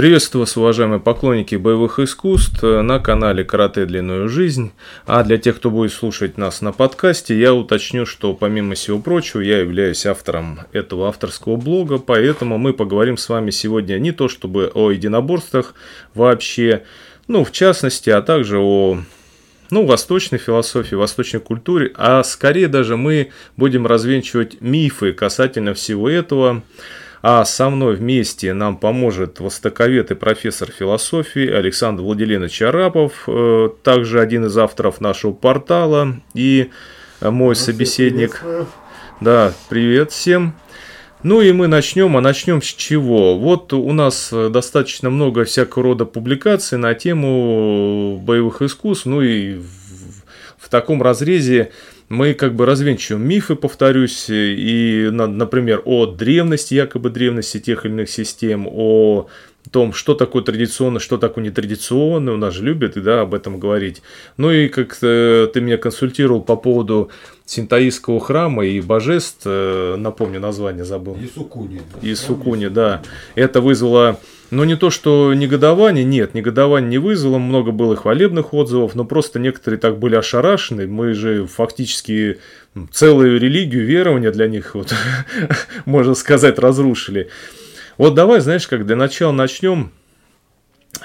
Приветствую вас, уважаемые поклонники боевых искусств на канале Карате Длинную Жизнь. А для тех, кто будет слушать нас на подкасте, я уточню, что помимо всего прочего, я являюсь автором этого авторского блога, поэтому мы поговорим с вами сегодня не то чтобы о единоборствах вообще, ну, в частности, а также о ну, восточной философии, восточной культуре, а скорее даже мы будем развенчивать мифы касательно всего этого. А со мной вместе нам поможет востоковед и профессор философии Александр Владимирович Арапов, э, также один из авторов нашего портала и мой ну, собеседник. Да, привет всем. Ну и мы начнем, а начнем с чего? Вот у нас достаточно много всякого рода публикаций на тему боевых искусств, ну и в, в таком разрезе мы как бы развенчиваем мифы, повторюсь, и, например, о древности, якобы древности тех или иных систем, о том, что такое традиционно, что такое нетрадиционно, у нас же любят да, об этом говорить. Ну и как ты меня консультировал по поводу синтаистского храма и божеств, э, напомню название забыл. Исукуни. Исукуни, да. Это вызвало но не то, что негодование, нет, негодование не вызвало, много было хвалебных отзывов, но просто некоторые так были ошарашены. Мы же фактически целую религию, верования для них, вот, можно сказать, разрушили. Вот давай, знаешь, как для начала начнем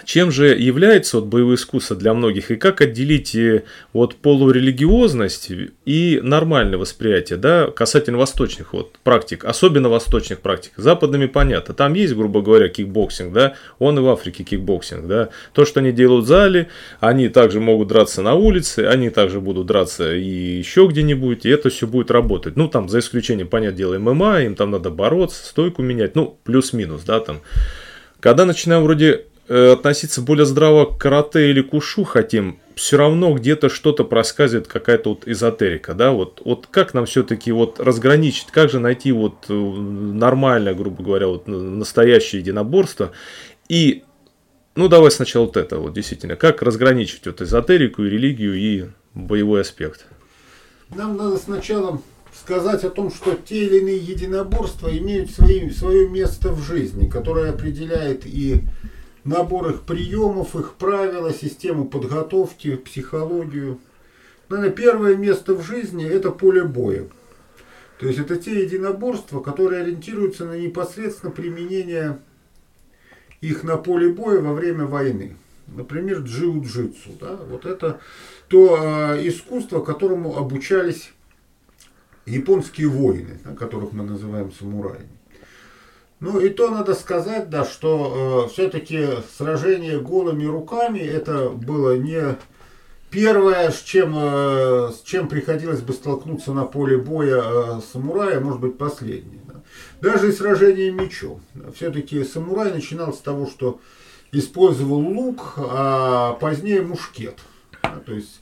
чем же является вот боевое искусство для многих и как отделить э, вот полурелигиозность и нормальное восприятие, да, касательно восточных вот практик, особенно восточных практик. Западными понятно, там есть, грубо говоря, кикбоксинг, да, он и в Африке кикбоксинг, да. То, что они делают в зале, они также могут драться на улице, они также будут драться и еще где-нибудь, и это все будет работать. Ну, там, за исключением, понятное дело, ММА, им там надо бороться, стойку менять, ну, плюс-минус, да, там. Когда начинаем вроде Э, относиться более здраво к карате или кушу хотим, все равно где-то что-то проскальзывает, какая-то вот эзотерика, да, вот, вот как нам все-таки вот разграничить, как же найти вот э, нормальное, грубо говоря, вот настоящее единоборство и, ну, давай сначала вот это вот, действительно, как разграничить вот эзотерику и религию и боевой аспект? Нам надо сначала сказать о том, что те или иные единоборства имеют свои, свое место в жизни, которое определяет и набор их приемов, их правила, систему подготовки, психологию. Наверное, первое место в жизни – это поле боя. То есть это те единоборства, которые ориентируются на непосредственно применение их на поле боя во время войны. Например, джиу-джитсу. Да? Вот это то э, искусство, которому обучались японские воины, да, которых мы называем самураями. Ну и то надо сказать, да, что э, все-таки сражение голыми руками это было не первое, с чем, э, с чем приходилось бы столкнуться на поле боя э, самурая, может быть последнее. Да. Даже и сражение мечом. Все-таки самурай начинал с того, что использовал лук, а позднее мушкет. Да, то есть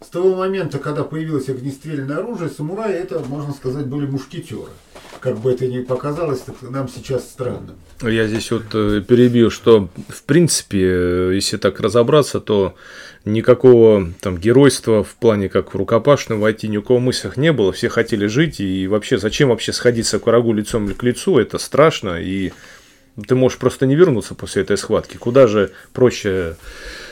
с того момента, когда появилось огнестрельное оружие, самураи это, можно сказать, были мушкетеры как бы это ни показалось, так нам сейчас странно. Я здесь вот э, перебью, что в принципе, э, если так разобраться, то никакого там геройства в плане как в рукопашную войти ни у кого мыслях не было. Все хотели жить и вообще зачем вообще сходиться к врагу лицом к лицу, это страшно и ты можешь просто не вернуться после этой схватки. Куда же проще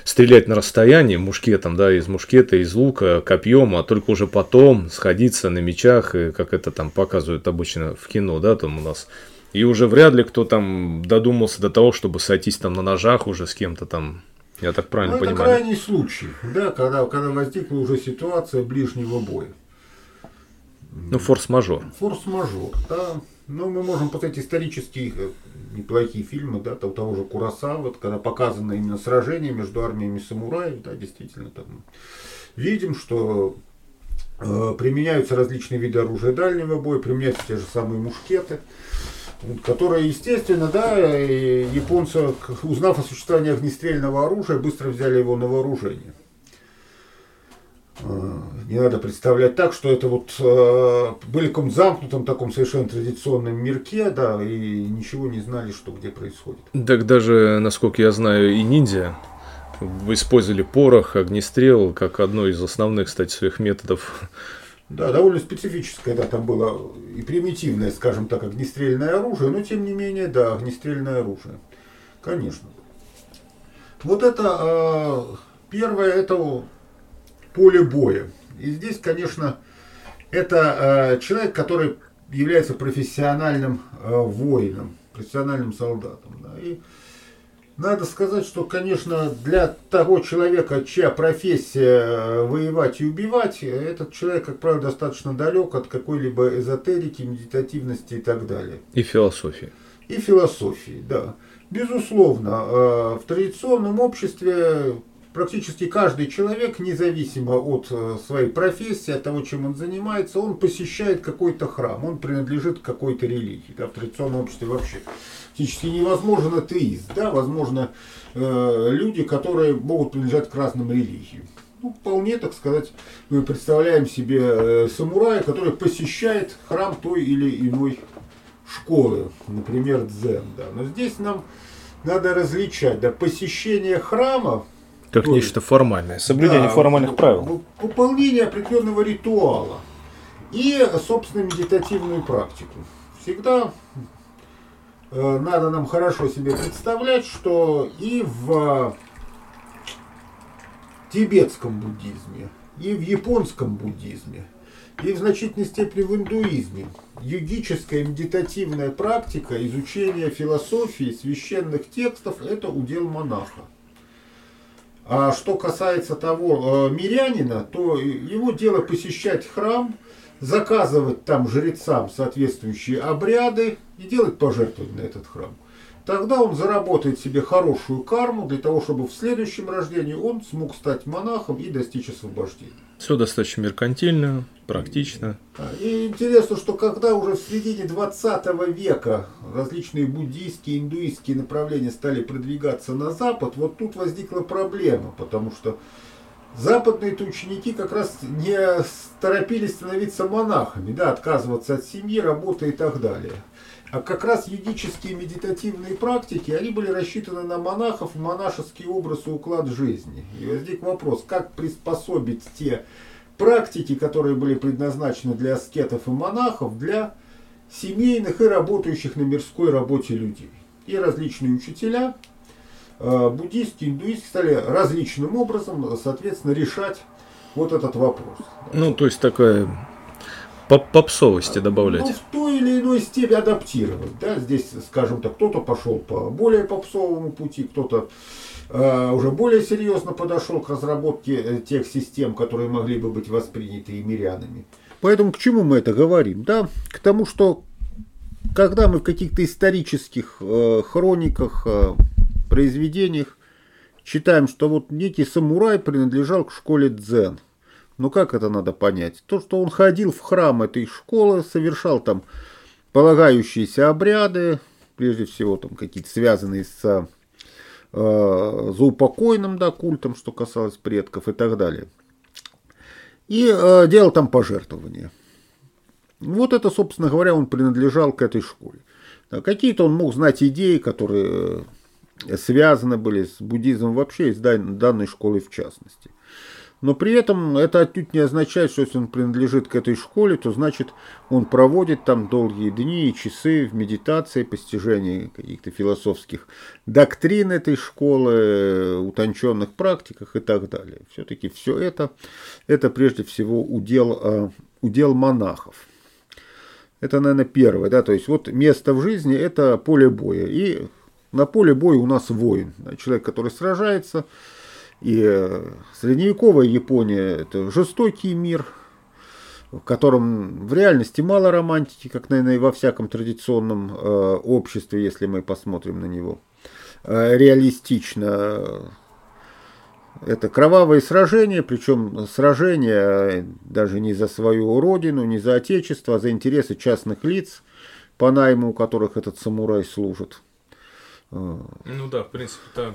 стрелять на расстоянии мушкетом, да, из мушкета, из лука, копьем, а только уже потом сходиться на мечах, и как это там показывают обычно в кино, да, там у нас. И уже вряд ли кто там додумался до того, чтобы сойтись там на ножах уже с кем-то там. Я так правильно ну, понимаю? Это крайний случай, да, когда, когда возникла уже ситуация ближнего боя. Ну, форс-мажор. Форс-мажор, да. Но мы можем посмотреть исторические э, неплохие фильмы, да, того, того же Кураса, вот, когда показано именно сражение между армиями самураев, да, действительно, там видим, что э, применяются различные виды оружия дальнего боя, применяются те же самые мушкеты, которые, естественно, да, японцы, узнав о существовании огнестрельного оружия, быстро взяли его на вооружение. Э, не надо представлять так, что это вот э, были в каком замкнутом таком совершенно традиционном мирке, да, и ничего не знали, что где происходит. Так даже, насколько я знаю, и ниндзя использовали порох, огнестрел, как одно из основных, кстати, своих методов. Да, довольно специфическое, да, там было и примитивное, скажем так, огнестрельное оружие, но тем не менее, да, огнестрельное оружие. Конечно. Вот это э, первое, это поле боя. И здесь, конечно, это э, человек, который является профессиональным э, воином, профессиональным солдатом. Да. И надо сказать, что, конечно, для того человека, чья профессия э, воевать и убивать, этот человек, как правило, достаточно далек от какой-либо эзотерики, медитативности и так далее. И философии. И философии, да. Безусловно, э, в традиционном обществе практически каждый человек, независимо от э, своей профессии, от того, чем он занимается, он посещает какой-то храм, он принадлежит какой-то религии. Да, в традиционном обществе вообще практически невозможен атеист. Да, возможно, э, люди, которые могут принадлежать к разным религиям. Ну, вполне, так сказать, мы представляем себе э, самурая, который посещает храм той или иной школы, например, дзен. Да. Но здесь нам надо различать, да, посещение как нечто формальное, соблюдение да, формальных правил. Выполнение определенного ритуала и, собственно, медитативную практику. Всегда э, надо нам хорошо себе представлять, что и в тибетском буддизме, и в японском буддизме, и в значительной степени в индуизме йогическая медитативная практика изучения философии, священных текстов – это удел монаха. А что касается того э, мирянина, то его дело посещать храм, заказывать там жрецам соответствующие обряды и делать пожертвования на этот храм. Тогда он заработает себе хорошую карму для того, чтобы в следующем рождении он смог стать монахом и достичь освобождения. Все достаточно меркантильно, практично. И интересно, что когда уже в середине 20 века различные буддийские, индуистские направления стали продвигаться на запад, вот тут возникла проблема, потому что западные-то ученики как раз не торопились становиться монахами, да, отказываться от семьи, работы и так далее. А как раз юдические медитативные практики, они были рассчитаны на монахов, монашеский образ и уклад жизни. И возник вопрос, как приспособить те практики, которые были предназначены для аскетов и монахов, для семейных и работающих на мирской работе людей. И различные учителя, э, буддийские, индуистские, стали различным образом, соответственно, решать вот этот вопрос. Ну, то есть такая Поп попсовости добавлять. Ну, в той или иной степени адаптировать. Да? Здесь, скажем так, кто-то пошел по более попсовому пути, кто-то э, уже более серьезно подошел к разработке э, тех систем, которые могли бы быть восприняты и мирянами. Поэтому к чему мы это говорим? Да, к тому, что когда мы в каких-то исторических э, хрониках, э, произведениях читаем, что вот некий самурай принадлежал к школе дзен – ну как это надо понять? То, что он ходил в храм этой школы, совершал там полагающиеся обряды, прежде всего там какие-то связанные с э, заупокойным да, культом, что касалось предков и так далее. И э, делал там пожертвования. Вот это, собственно говоря, он принадлежал к этой школе. Какие-то он мог знать идеи, которые э, связаны были с буддизмом вообще, и с данной школой в частности. Но при этом это отнюдь не означает, что если он принадлежит к этой школе, то значит он проводит там долгие дни и часы в медитации, постижении каких-то философских доктрин этой школы, утонченных практиках и так далее. Все-таки все это, это прежде всего удел, э, удел монахов. Это, наверное, первое. Да? То есть вот место в жизни – это поле боя. И на поле боя у нас воин. Человек, который сражается – и э, средневековая Япония – это жестокий мир, в котором в реальности мало романтики, как, наверное, и во всяком традиционном э, обществе, если мы посмотрим на него. Э, реалистично это кровавые сражения, причем сражения даже не за свою родину, не за отечество, а за интересы частных лиц, по найму у которых этот самурай служит. Ну да, в принципе, Э,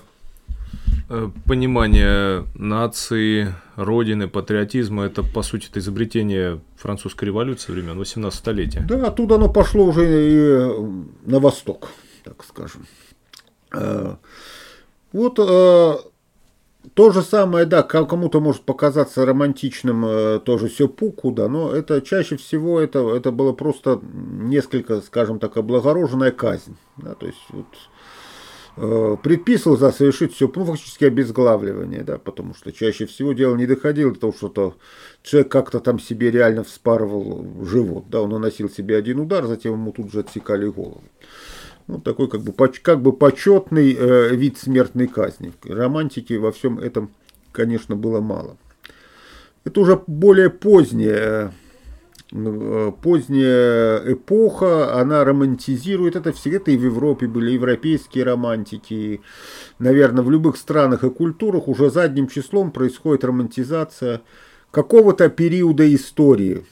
понимание нации, родины, патриотизма, это, по сути, это изобретение французской революции времен 18 столетия. Да, оттуда оно пошло уже и на восток, так скажем. Э, вот э, то же самое, да, кому-то может показаться романтичным тоже сёпуку, да, но это чаще всего это, это было просто несколько, скажем так, облагороженная казнь. Да, то есть вот э, предписывал за совершить все, ну, фактически обезглавливание, да, потому что чаще всего дело не доходило до того, что -то человек как-то там себе реально вспарывал живот, да, он наносил себе один удар, затем ему тут же отсекали голову. Ну, такой как бы, как бы почетный э, вид смертной казни. Романтики во всем этом, конечно, было мало. Это уже более поздняя, э, поздняя эпоха, она романтизирует это все. Это и в Европе были европейские романтики. Наверное, в любых странах и культурах уже задним числом происходит романтизация какого-то периода истории.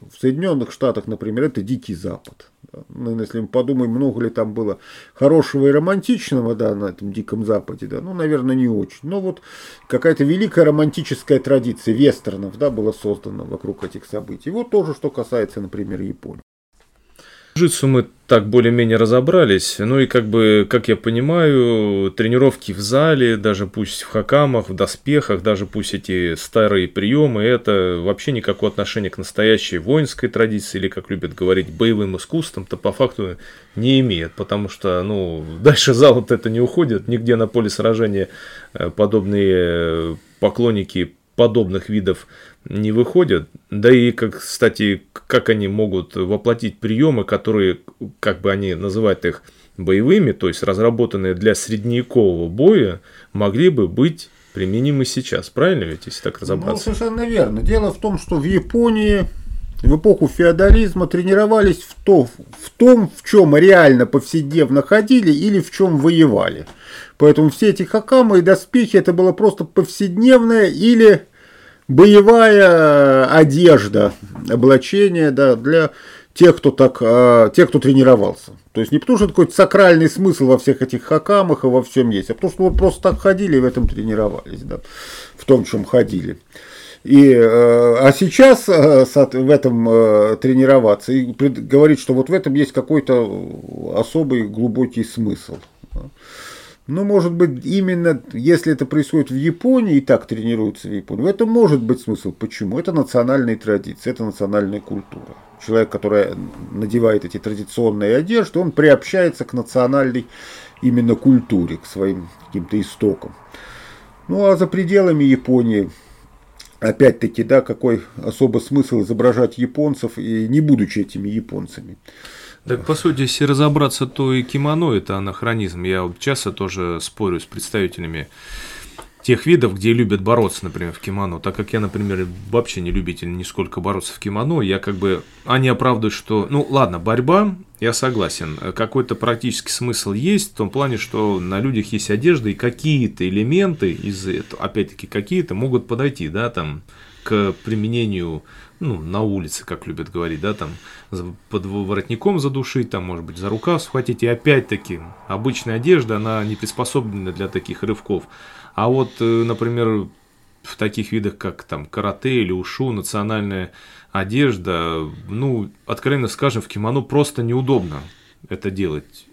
В Соединенных Штатах, например, это Дикий Запад. Ну, если мы подумаем, много ли там было хорошего и романтичного, да, на этом Диком Западе, да, ну, наверное, не очень. Но вот какая-то великая романтическая традиция вестернов, да, была создана вокруг этих событий. Вот тоже, что касается, например, Японии. Джитсу мы так более-менее разобрались. Ну и как бы, как я понимаю, тренировки в зале, даже пусть в хакамах, в доспехах, даже пусть эти старые приемы, это вообще никакого отношения к настоящей воинской традиции или, как любят говорить, боевым искусствам-то по факту не имеет. Потому что, ну, дальше зала это не уходит. Нигде на поле сражения э, подобные поклонники подобных видов не выходят. Да и, как, кстати, как они могут воплотить приемы, которые, как бы они называют их, боевыми, то есть разработанные для средневекового боя, могли бы быть применимы сейчас. Правильно ведь, если так разобраться? Ну, совершенно верно. Дело в том, что в Японии в эпоху феодализма тренировались в, то, в том, в чем реально повседневно ходили или в чем воевали. Поэтому все эти хакамы и доспехи это было просто повседневное или боевая одежда, облачение да, для тех, кто так, а, тех, кто тренировался. То есть не потому, что такой сакральный смысл во всех этих хакамах и во всем есть, а потому что вот просто так ходили и в этом тренировались, да, в том, чем ходили. И, э, а сейчас э, в этом э, тренироваться и говорить, что вот в этом есть какой-то особый глубокий смысл. Ну, может быть, именно если это происходит в Японии и так тренируются в Японии, в этом может быть смысл. Почему? Это национальные традиции, это национальная культура. Человек, который надевает эти традиционные одежды, он приобщается к национальной именно культуре, к своим каким-то истокам. Ну, а за пределами Японии, опять-таки, да, какой особый смысл изображать японцев, и не будучи этими японцами. Так, по сути, если разобраться, то и кимоно – это анахронизм. Я вот часто тоже спорю с представителями тех видов, где любят бороться, например, в кимоно. Так как я, например, вообще не любитель нисколько бороться в кимоно, я как бы... Они оправдывают, что... Ну, ладно, борьба, я согласен. Какой-то практический смысл есть в том плане, что на людях есть одежда, и какие-то элементы из этого, опять-таки, какие-то могут подойти, да, там, к применению ну, на улице, как любят говорить, да, там под воротником задушить, там, может быть, за рукав схватить. И опять-таки, обычная одежда, она не приспособлена для таких рывков. А вот, э, например, в таких видах, как там карате или ушу, национальная одежда, ну, откровенно скажем, в кимоно просто неудобно это делать.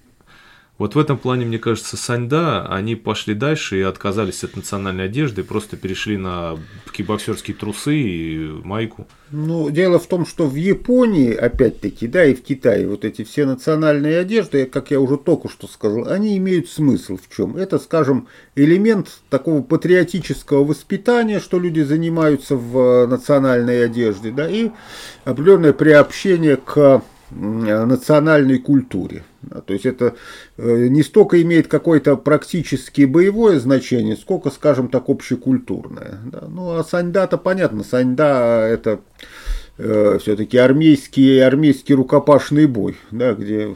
Вот в этом плане, мне кажется, Саньда, они пошли дальше и отказались от национальной одежды, и просто перешли на кикбоксерские трусы и майку. Ну, дело в том, что в Японии, опять-таки, да, и в Китае вот эти все национальные одежды, как я уже только что сказал, они имеют смысл в чем? Это, скажем, элемент такого патриотического воспитания, что люди занимаются в национальной одежде, да, и определенное приобщение к национальной культуре. То есть это э, не столько имеет какое-то практически боевое значение, сколько, скажем так, общекультурное. Ну а саньда-то понятно, саньда это э, все-таки армейский, армейский рукопашный бой, да, где,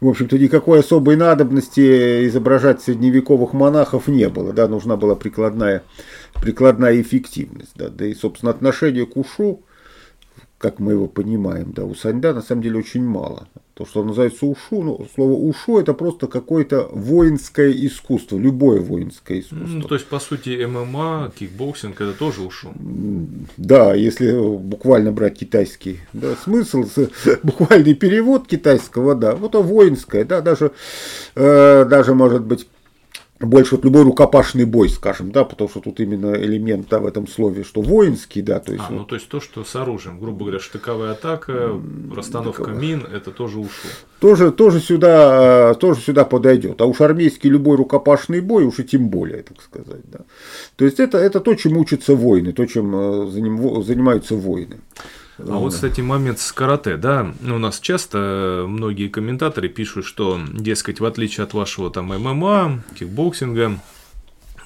в общем-то, никакой особой надобности изображать средневековых монахов не было, да, нужна была прикладная, прикладная эффективность, да, да и, собственно, отношение к ушу, как мы его понимаем, да, у Саньда на самом деле очень мало. То, что называется ушу, ну, слово ушу это просто какое-то воинское искусство, любое воинское искусство. Ну, то есть, по сути, ММА, кикбоксинг это тоже ушу. Да, если буквально брать китайский да, смысл, буквальный перевод китайского, да, вот это воинское, да, даже, э, даже может быть больше вот любой рукопашный бой, скажем, да, потому что тут именно элемент да, в этом слове, что воинский, да, то есть. А, вот, ну то есть то, что с оружием, грубо говоря, штыковая атака, расстановка Штыковая. мин, это тоже ушу. Тоже, тоже сюда, тоже сюда подойдет. А уж армейский любой рукопашный бой, уж и тем более, так сказать, да. То есть это, это то, чем учатся воины, то, чем э, занимаются воины. А вот, кстати, момент с карате, да, у нас часто многие комментаторы пишут, что, дескать, в отличие от вашего там ММА, кикбоксинга,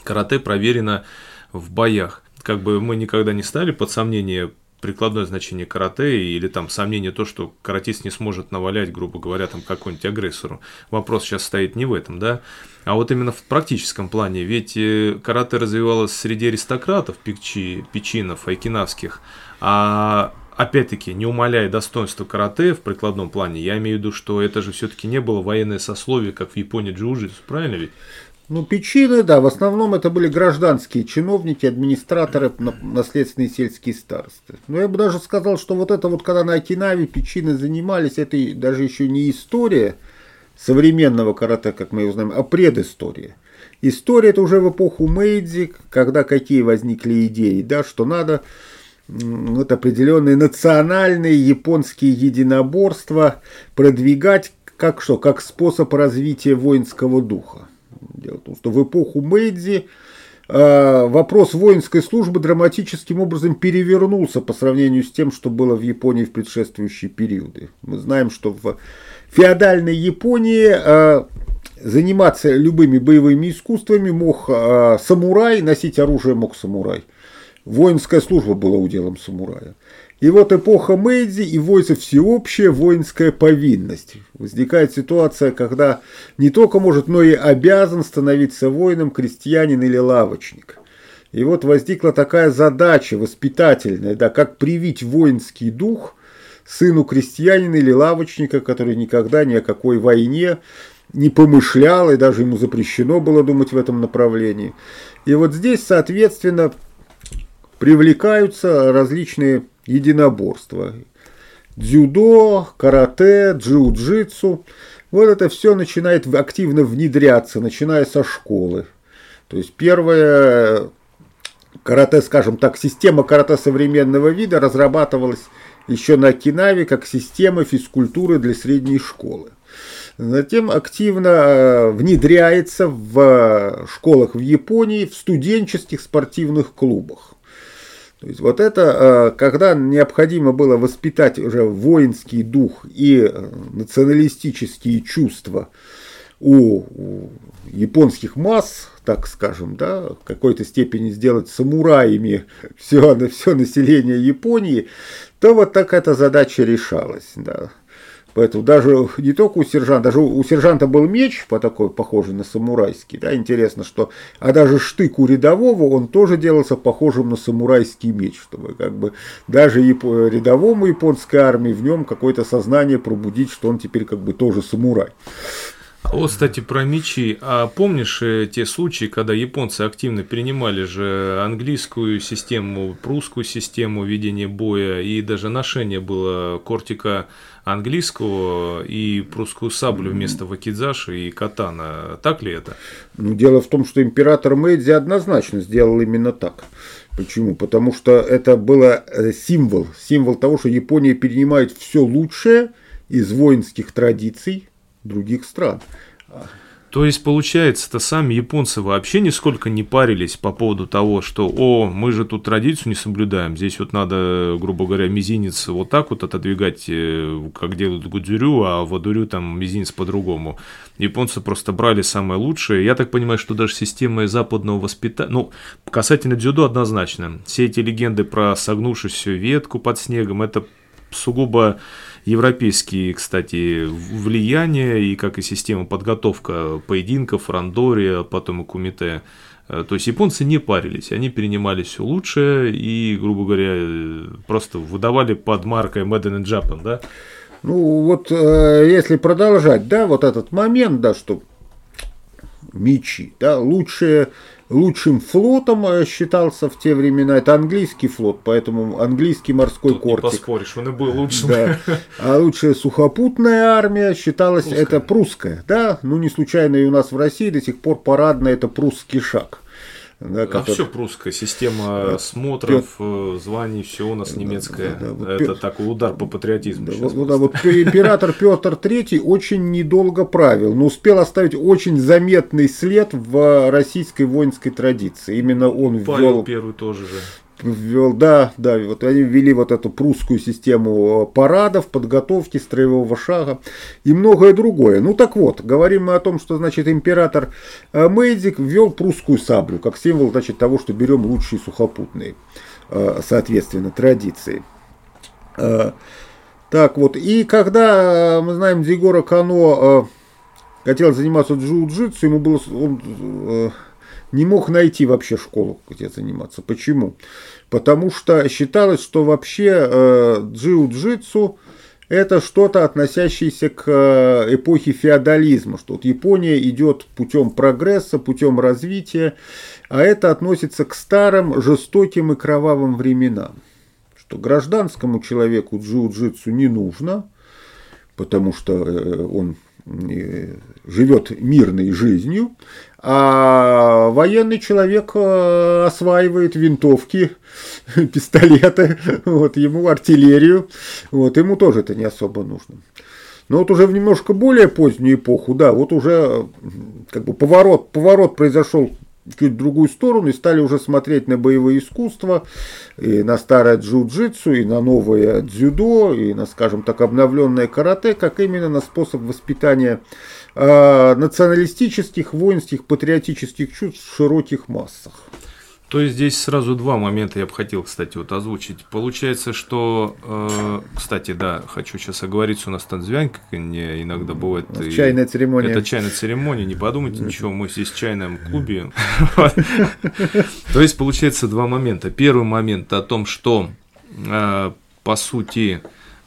карате проверено в боях. Как бы мы никогда не стали под сомнение прикладное значение карате или там сомнение то, что каратист не сможет навалять, грубо говоря, там какому-нибудь агрессору. Вопрос сейчас стоит не в этом, да, а вот именно в практическом плане. Ведь э, карате развивалось среди аристократов, печи, печинов, айкинавских, а опять-таки, не умаляя достоинства карате в прикладном плане, я имею в виду, что это же все-таки не было военное сословие, как в Японии джиу-джитсу, правильно ведь? Ну, печины, да, в основном это были гражданские чиновники, администраторы, наследственные сельские старосты. Но я бы даже сказал, что вот это вот, когда на Окинаве печины занимались, это даже еще не история современного карате, как мы его знаем, а предыстория. История это уже в эпоху Мэйдзи, когда какие возникли идеи, да, что надо вот определенные национальные японские единоборства продвигать как что, как способ развития воинского духа. Дело в том, что в эпоху Мэйдзи э, вопрос воинской службы драматическим образом перевернулся по сравнению с тем, что было в Японии в предшествующие периоды. Мы знаем, что в феодальной Японии э, заниматься любыми боевыми искусствами мог э, самурай, носить оружие мог самурай. Воинская служба была уделом самурая. И вот эпоха Мэйдзи и вводится всеобщая воинская повинность. Возникает ситуация, когда не только может, но и обязан становиться воином крестьянин или лавочник. И вот возникла такая задача воспитательная, да, как привить воинский дух сыну крестьянина или лавочника, который никогда ни о какой войне не помышлял, и даже ему запрещено было думать в этом направлении. И вот здесь, соответственно, привлекаются различные единоборства. Дзюдо, карате, джиу-джитсу. Вот это все начинает активно внедряться, начиная со школы. То есть первое карате, скажем так, система карате современного вида разрабатывалась еще на Окинаве как система физкультуры для средней школы. Затем активно э, внедряется в школах в Японии, в студенческих спортивных клубах. То есть вот это, э, когда необходимо было воспитать уже воинский дух и э, националистические чувства у, японских масс, так скажем, да, в какой-то степени сделать самураями все, все население Японии, то вот так эта задача решалась. Да. Поэтому даже не только у сержанта, даже у сержанта был меч по такой, похожий на самурайский, да, интересно, что, а даже штык у рядового, он тоже делался похожим на самурайский меч, чтобы как бы даже рядовому японской армии в нем какое-то сознание пробудить, что он теперь как бы тоже самурай. А вот, кстати, про мечи. А помнишь э, те случаи, когда японцы активно принимали же английскую систему, прусскую систему ведения боя, и даже ношение было кортика английского и прусскую саблю вместо вакидзаши и катана. Так ли это? Ну, дело в том, что император Мэйдзи однозначно сделал именно так. Почему? Потому что это было э, символ, символ того, что Япония перенимает все лучшее из воинских традиций других стран. То есть, получается-то сами японцы вообще нисколько не парились по поводу того, что, о, мы же тут традицию не соблюдаем, здесь вот надо, грубо говоря, мизинец вот так вот отодвигать, э, как делают гудзюрю, а в адурю там мизинец по-другому. Японцы просто брали самое лучшее. Я так понимаю, что даже система западного воспитания, ну, касательно дзюдо однозначно. Все эти легенды про согнувшуюся ветку под снегом, это сугубо европейские, кстати, влияния и как и система подготовка поединков, рандори, потом и кумите. Э, то есть японцы не парились, они перенимали все лучшее и, грубо говоря, просто выдавали под маркой Made in Japan, да? Ну вот э, если продолжать, да, вот этот момент, да, что мечи, да, лучшие лучшим флотом э, считался в те времена. Это английский флот, поэтому английский морской Тут кортик. Не поспоришь, он и был лучшим. Да. А лучшая сухопутная армия считалась прусская. это прусская. Да, ну не случайно и у нас в России до сих пор парадная это прусский шаг. Да, а все прусская система да. смотров. Э, званий, все у нас немецкое. Да, да, вот Это Петр... такой удар по патриотизму. Да, вот, да, вот император Петр III очень недолго правил, но успел оставить очень заметный след в российской воинской традиции. Именно он ввел... Павел первый тоже же ввел, да, да, вот они ввели вот эту прусскую систему парадов, подготовки, строевого шага и многое другое. Ну так вот, говорим мы о том, что, значит, император э, Мэйдзик ввел прусскую саблю, как символ, значит, того, что берем лучшие сухопутные, э, соответственно, традиции. Э, так вот, и когда, мы знаем, Дигора Кано хотел заниматься джиу-джитсу, ему было... Он, не мог найти вообще школу, где заниматься. Почему? Потому что считалось, что вообще э, джиу-джитсу это что-то относящееся к э, эпохе феодализма, что вот Япония идет путем прогресса, путем развития, а это относится к старым, жестоким и кровавым временам. Что гражданскому человеку джиу-джитсу не нужно, потому что э, он э, живет мирной жизнью, а военный человек э, осваивает винтовки, пистолеты, вот, ему артиллерию, вот, ему тоже это не особо нужно. Но вот уже в немножко более позднюю эпоху, да, вот уже как бы поворот, поворот произошел чуть в другую сторону и стали уже смотреть на боевые искусства, и на старое джиу-джитсу, и на новое дзюдо, и на, скажем так, обновленное карате, как именно на способ воспитания э, националистических, воинских, патриотических чувств в широких массах. То есть здесь сразу два момента я бы хотел, кстати, вот озвучить. Получается, что, э, кстати, да, хочу сейчас оговориться, у нас танцвянка не иногда бывает. И, чайная церемония. Это чайная церемония, не подумайте ничего, мы здесь в чайном клубе. То есть получается два момента. Первый момент о том, что э, по сути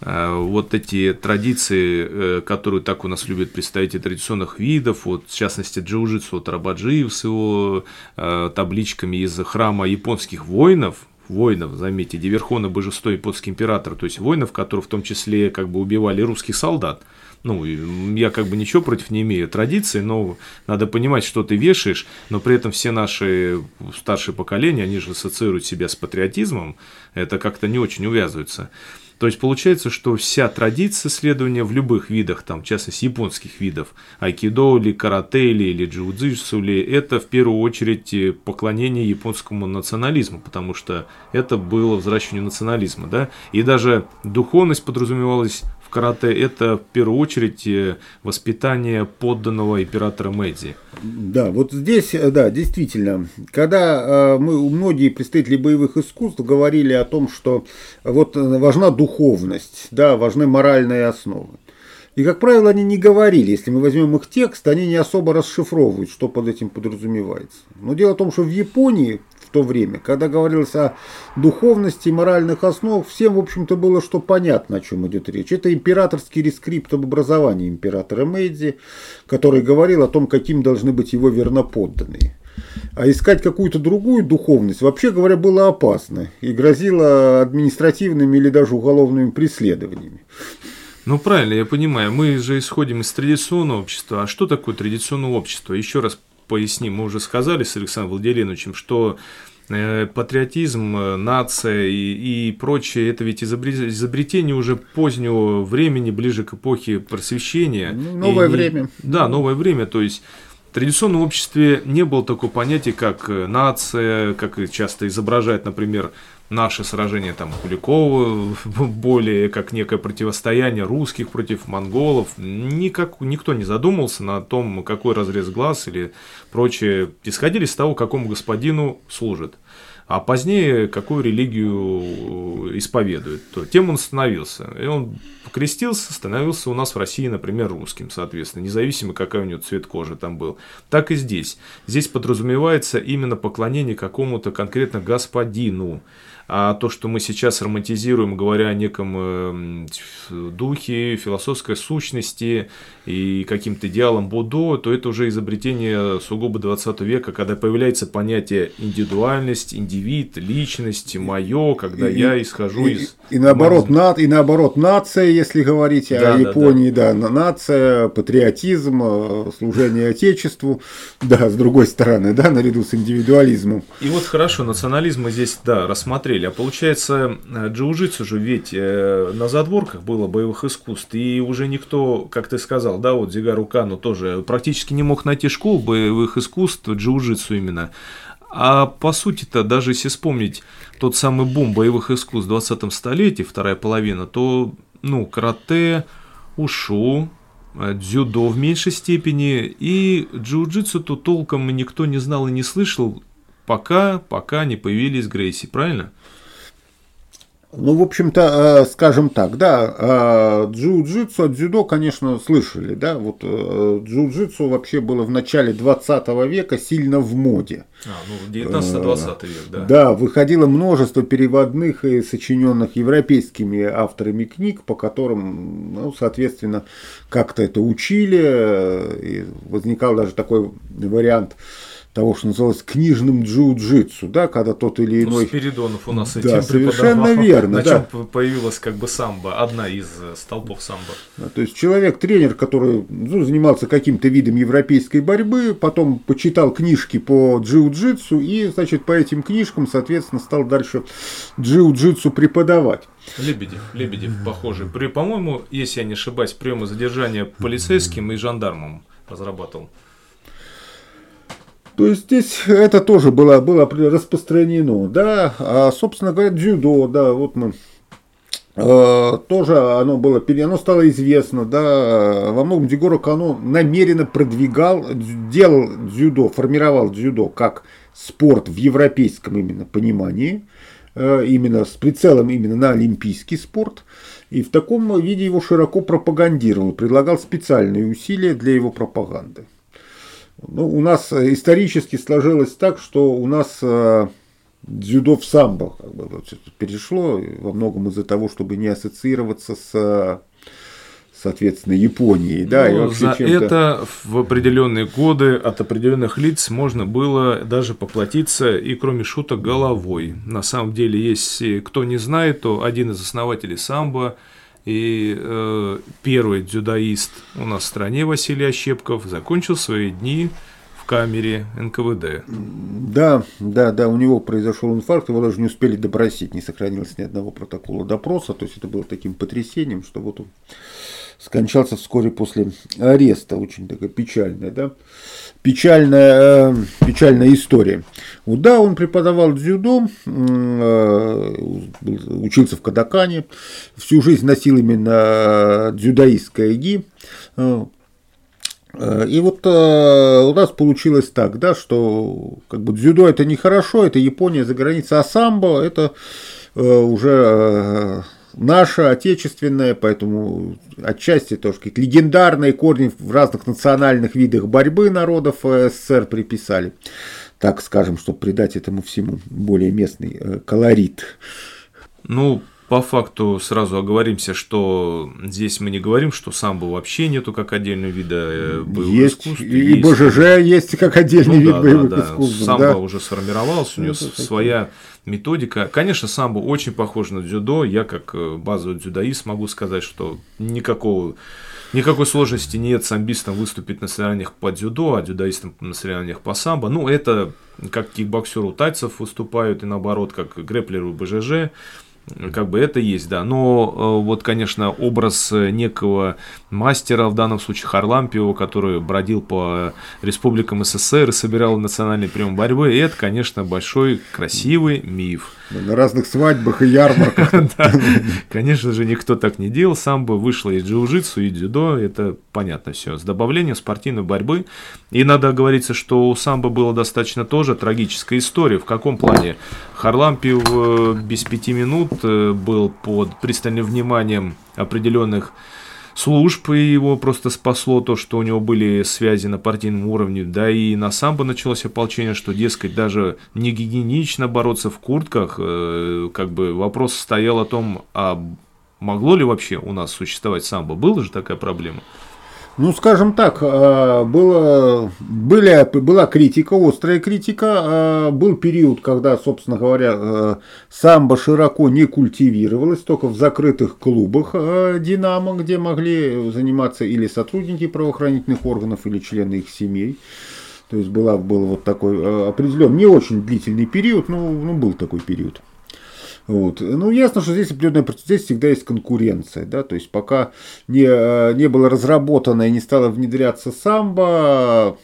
вот эти традиции, э, которые так у нас любят представители традиционных видов, вот, в частности джиу-джитсу, вот Рабаджиев с его э, табличками из храма японских воинов, воинов, заметьте, Диверхона божество японский император, то есть воинов, которые в том числе как бы убивали русских солдат. Ну, я как бы ничего против не имею традиции, но надо понимать, что ты вешаешь, но при этом все наши старшие поколения, они же ассоциируют себя с патриотизмом, это как-то не очень увязывается. То есть получается, что вся традиция следования в любых видах, там, в частности, японских видов, айкидо или карате или, или джиу-джитсу, или это в первую очередь э, поклонение японскому национализму, потому что это было взращивание национализма, да, и даже духовность подразумевалась карате – это в первую очередь э, воспитание подданного императора Мэйдзи. Да, вот здесь, э, да, действительно, когда мы, многие представители боевых искусств говорили о том, что вот важна духовность, да, важны моральные основы. И, как правило, они не говорили. Если мы возьмем их текст, они не особо расшифровывают, что под этим подразумевается. Но дело в том, что в Японии то время, когда говорилось о духовности и моральных основах, всем, в общем-то, было что понятно, о чем идет речь. Это императорский рескрипт об образовании императора Мэйдзи, который говорил о том, каким должны быть его верноподданные. А искать какую-то другую духовность, вообще говоря, было опасно и грозило административными или даже уголовными преследованиями. Ну, правильно, я понимаю. Мы же исходим из традиционного общества. А что такое традиционное общество? Еще раз поясним. Мы уже сказали с Александром Владимировичем, что э, патриотизм, э, нация и, и прочее, это ведь изобретение уже позднего времени, ближе к эпохе просвещения. Ну, новое и, время. Да, новое время, то есть в традиционном обществе не было такого понятия, как э, нация, как часто изображает, например, наше сражение там Куликова более как некое противостояние русских против монголов. Никак, никто не задумался на том, какой разрез глаз или прочее. Исходили из того, какому господину служит. А позднее, какую религию исповедует, то тем он становился. И он покрестился, становился у нас в России, например, русским, соответственно, независимо, какой у него цвет кожи там был. Так и здесь. Здесь подразумевается именно поклонение какому-то конкретно господину. А то, что мы сейчас романтизируем, говоря о неком э, духе, философской сущности и каким-то идеалом Будо, то это уже изобретение сугубо 20 века, когда появляется понятие индивидуальность, индивид, личность, мое, когда и, я исхожу и, из... И наоборот, на, и наоборот, нация, если говорить да, о Японии, да, да. да, нация, патриотизм, э, служение Отечеству, да, с другой стороны, да, наряду с индивидуализмом. И вот хорошо, национализм мы здесь, да, рассмотрели. А получается, э, джиу-джитсу же ведь э, на задворках было боевых искусств, и уже никто, как ты сказал, да, вот Зигару Кану тоже практически не мог найти школу боевых искусств джиу-джитсу именно. А по сути-то, даже если вспомнить тот самый бум боевых искусств в 20 столетии, вторая половина, то, ну, карате, ушу, э, дзюдо в меньшей степени, и джиу-джитсу тут толком никто не знал и не слышал, пока, пока не появились Грейси, правильно? Ну, в общем-то, э, скажем так, да, э, джиу-джитсу от дзюдо, конечно, слышали, да, вот э, джиу-джитсу вообще было в начале 20 века сильно в моде. А, ну, 19-20 век, да. Да, выходило множество переводных и сочиненных европейскими авторами книг, по которым, ну, соответственно, как-то это учили, и возникал даже такой вариант – того, что называлось книжным джиу-джитсу, да, когда тот или ну, иной... Ну, Спиридонов у нас да, совершенно верно. На да. чем появилась как бы самбо, одна из э, столпов самбо. Да, то есть человек, тренер, который ну, занимался каким-то видом европейской борьбы, потом почитал книжки по джиу-джитсу и, значит, по этим книжкам, соответственно, стал дальше джиу-джитсу преподавать. Лебедев, Лебедев, похожий. При, по-моему, если я не ошибаюсь, приемы задержания полицейским и жандармом разрабатывал. То есть здесь это тоже было, было распространено, да, а, собственно говоря, дзюдо, да, вот мы э, тоже оно было, оно стало известно, да, во многом Дегоро Кано намеренно продвигал, делал дзюдо, формировал дзюдо как спорт в европейском именно понимании, э, именно с прицелом именно на олимпийский спорт, и в таком виде его широко пропагандировал, предлагал специальные усилия для его пропаганды. Ну, у нас э, исторически сложилось так, что у нас э, дзюдо в самбо как бы, вот, перешло во многом из-за того, чтобы не ассоциироваться с соответственно, Японией. Да, ну, и за это в определенные годы от определенных лиц можно было даже поплатиться и, кроме шуток, головой. На самом деле, если кто не знает, то один из основателей самбо – и э, первый дзюдоист у нас в стране Василий Ощепков закончил свои дни в камере НКВД. Да, да, да, у него произошел инфаркт, его даже не успели допросить, не сохранилось ни одного протокола допроса, то есть это было таким потрясением, что вот он скончался вскоре после ареста, очень такая печальная, да, печальная, э, печальная история. Вот, да, он преподавал дзюдо, э, учился в Кадакане, всю жизнь носил именно дзюдоистское ги. Э, и вот у нас получилось так, да, что как бы дзюдо это нехорошо, это Япония за границей, а самбо это уже наша отечественная, поэтому отчасти тоже какие-то легендарные корни в разных национальных видах борьбы народов СССР приписали, так скажем, чтобы придать этому всему более местный э, колорит. Ну, по факту сразу оговоримся, что здесь мы не говорим, что самбо вообще нету как отдельного вида э, боевого есть, искусства. И есть. БЖЖ есть как отдельный ну, вид да, боевых да, искусств. Самбо да. уже сформировался, у него ну, своя методика. Конечно, самбо очень похож на дзюдо. Я как э, базовый дзюдоист могу сказать, что никакого Никакой сложности нет самбистам выступить на соревнованиях по дзюдо, а дзюдоистам на соревнованиях по самбо. Ну, это как кикбоксеру тайцев выступают, и наоборот, как грэплеру БЖЖ как бы это есть, да. Но э, вот, конечно, образ некого мастера, в данном случае Харлампио, который бродил по республикам СССР и собирал национальные приемы борьбы, это, конечно, большой красивый миф. На разных свадьбах и ярмарках. Конечно же, никто так не делал. Сам бы вышло из джиу-джитсу, и дзюдо, это понятно все. С добавлением спортивной борьбы. И надо оговориться, что у самбо было достаточно тоже трагическая история. В каком плане? Харлампиев э, без пяти минут э, был под пристальным вниманием определенных служб, и его просто спасло то, что у него были связи на партийном уровне, да и на самбо началось ополчение, что, дескать, даже не гигиенично бороться в куртках, э, как бы вопрос стоял о том, а могло ли вообще у нас существовать самбо, была же такая проблема? Ну, скажем так, э, было, были, была критика, острая критика. Э, был период, когда, собственно говоря, э, самбо широко не культивировалось, только в закрытых клубах «Динамо», где могли заниматься или сотрудники правоохранительных органов, или члены их семей. То есть была, был вот такой определенный, не очень длительный период, но ну, был такой период. Вот. Ну, ясно, что здесь определенная здесь всегда есть конкуренция, да, то есть пока не, э, не было разработано и не стало внедряться самбо,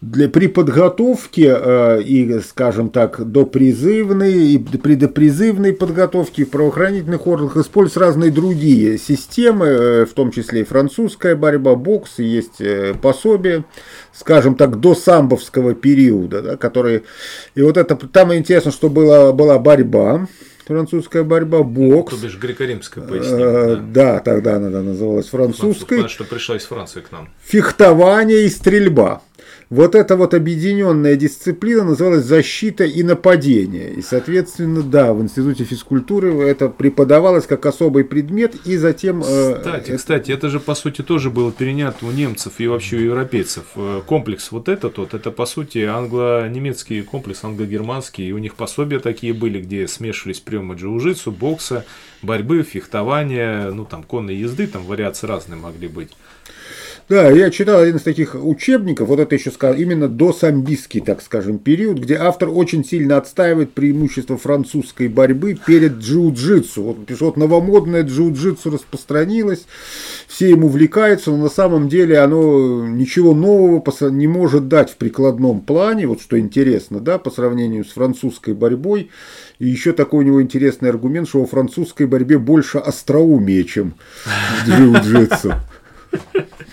для, при подготовке э, и, скажем так, до призывной и при допризывной подготовке в правоохранительных органах используются разные другие системы, э, в том числе и французская борьба, бокс, и есть э, пособие, скажем так, до самбовского периода, да, который... И вот это, там интересно, что была, была борьба, французская борьба, бокс. То бишь греко-римская, поясним. Э, да. да, тогда она называлась французской. Француз, что пришла из Франции к нам. Фехтование и стрельба. Вот эта вот объединенная дисциплина называлась защита и нападение. И, соответственно, да, в Институте физкультуры это преподавалось как особый предмет, и затем... Э, кстати, это... кстати, это же, по сути, тоже было перенято у немцев и вообще у европейцев. Э, комплекс вот этот вот, это, по сути, англо-немецкий комплекс, англо-германский, и у них пособия такие были, где смешивались приемы джиу-джитсу, бокса, борьбы, фехтования, ну, там, конной езды, там вариации разные могли быть. Да, я читал один из таких учебников, вот это еще сказал, именно до самбистский, так скажем, период, где автор очень сильно отстаивает преимущество французской борьбы перед джиу-джитсу. Вот, вот новомодное джиу-джитсу распространилось, все ему увлекаются, но на самом деле оно ничего нового не может дать в прикладном плане, вот что интересно, да, по сравнению с французской борьбой. И еще такой у него интересный аргумент, что во французской борьбе больше остроумия, чем в джиу-джитсу.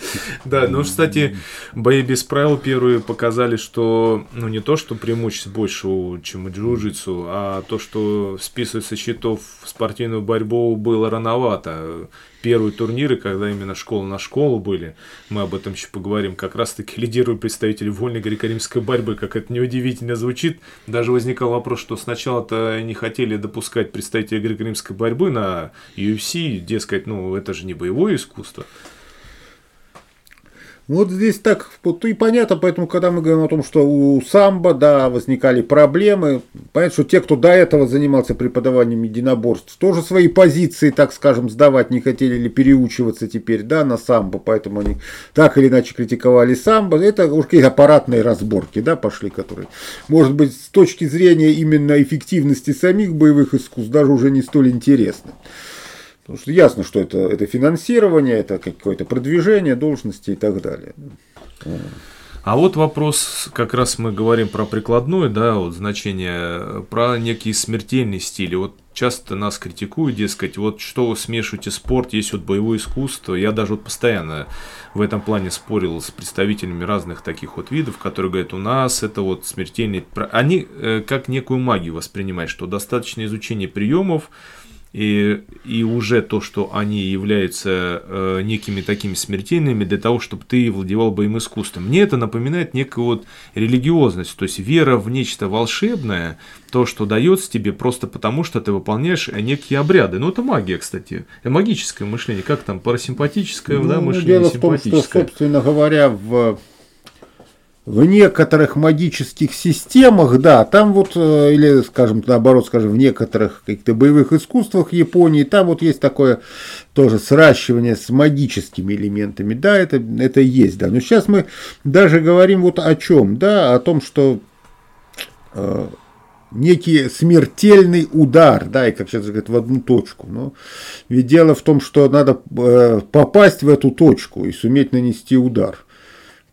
Да, ну, кстати, бои без правил первые показали, что, ну, не то, что преимущество больше, чем у джиу-джитсу, а то, что списывать со счетов спортивную борьбу было рановато. Первые турниры, когда именно школа на школу были, мы об этом еще поговорим, как раз-таки лидируют представители вольной греко-римской борьбы, как это неудивительно звучит. Даже возникал вопрос, что сначала-то не хотели допускать представителей греко-римской борьбы на UFC, дескать, ну, это же не боевое искусство. Вот здесь так, вот и понятно, поэтому, когда мы говорим о том, что у самбо, да, возникали проблемы, понятно, что те, кто до этого занимался преподаванием единоборств, тоже свои позиции, так скажем, сдавать не хотели или переучиваться теперь, да, на самбо, поэтому они так или иначе критиковали самбо. Это уже какие-то аппаратные разборки, да, пошли, которые, может быть, с точки зрения именно эффективности самих боевых искусств даже уже не столь интересны. Потому что ясно, что это, это финансирование, это какое-то продвижение должности и так далее. А вот вопрос, как раз мы говорим про прикладное, да, вот значение, про некие смертельные стили. Вот часто нас критикуют, дескать, вот что вы смешиваете спорт, есть вот боевое искусство. Я даже вот постоянно в этом плане спорил с представителями разных таких вот видов, которые говорят, у нас это вот смертельный... Они э, как некую магию воспринимают, что достаточно изучения приемов, и, и уже то, что они являются э, некими такими смертельными для того, чтобы ты владевал боевым искусством. Мне это напоминает некую вот религиозность, то есть вера в нечто волшебное, то, что дается тебе просто потому, что ты выполняешь некие обряды. Ну, это магия, кстати, магическое мышление, как там, парасимпатическое ну, да, мышление, дело в том, что, собственно говоря, в в некоторых магических системах, да, там вот, э, или, скажем, наоборот, скажем, в некоторых каких-то боевых искусствах Японии, там вот есть такое тоже сращивание с магическими элементами, да, это, это есть, да. Но сейчас мы даже говорим вот о чем, да, о том, что э, некий смертельный удар, да, и как сейчас говорят, в одну точку. Но ведь дело в том, что надо э, попасть в эту точку и суметь нанести удар.